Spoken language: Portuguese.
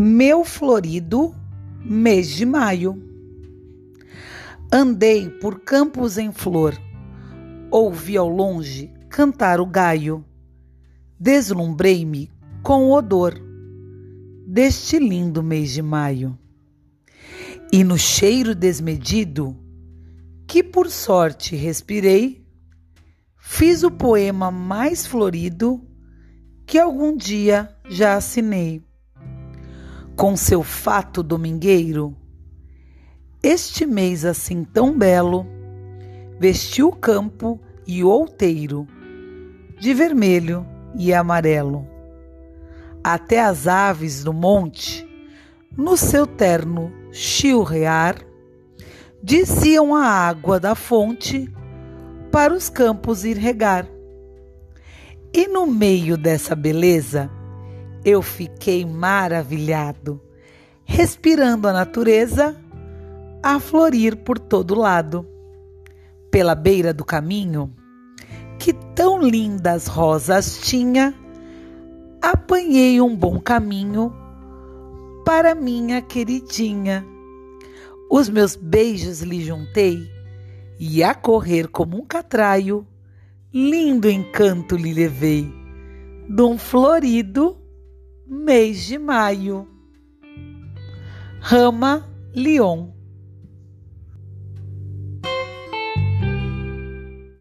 Meu florido mês de maio. Andei por campos em flor, ouvi ao longe cantar o gaio, deslumbrei-me com o odor deste lindo mês de maio. E no cheiro desmedido, que por sorte respirei, fiz o poema mais florido que algum dia já assinei com seu fato domingueiro. Este mês assim tão belo, vestiu o campo e o outeiro, de vermelho e amarelo. Até as aves do monte, no seu terno chilrear, diziam a água da fonte para os campos ir regar. E no meio dessa beleza, eu fiquei maravilhado, respirando a natureza a florir por todo lado. Pela beira do caminho, que tão lindas rosas tinha, apanhei um bom caminho para minha queridinha. Os meus beijos lhe juntei e a correr como um catraio, lindo encanto lhe levei, de um florido mês de maio. Rama Lyon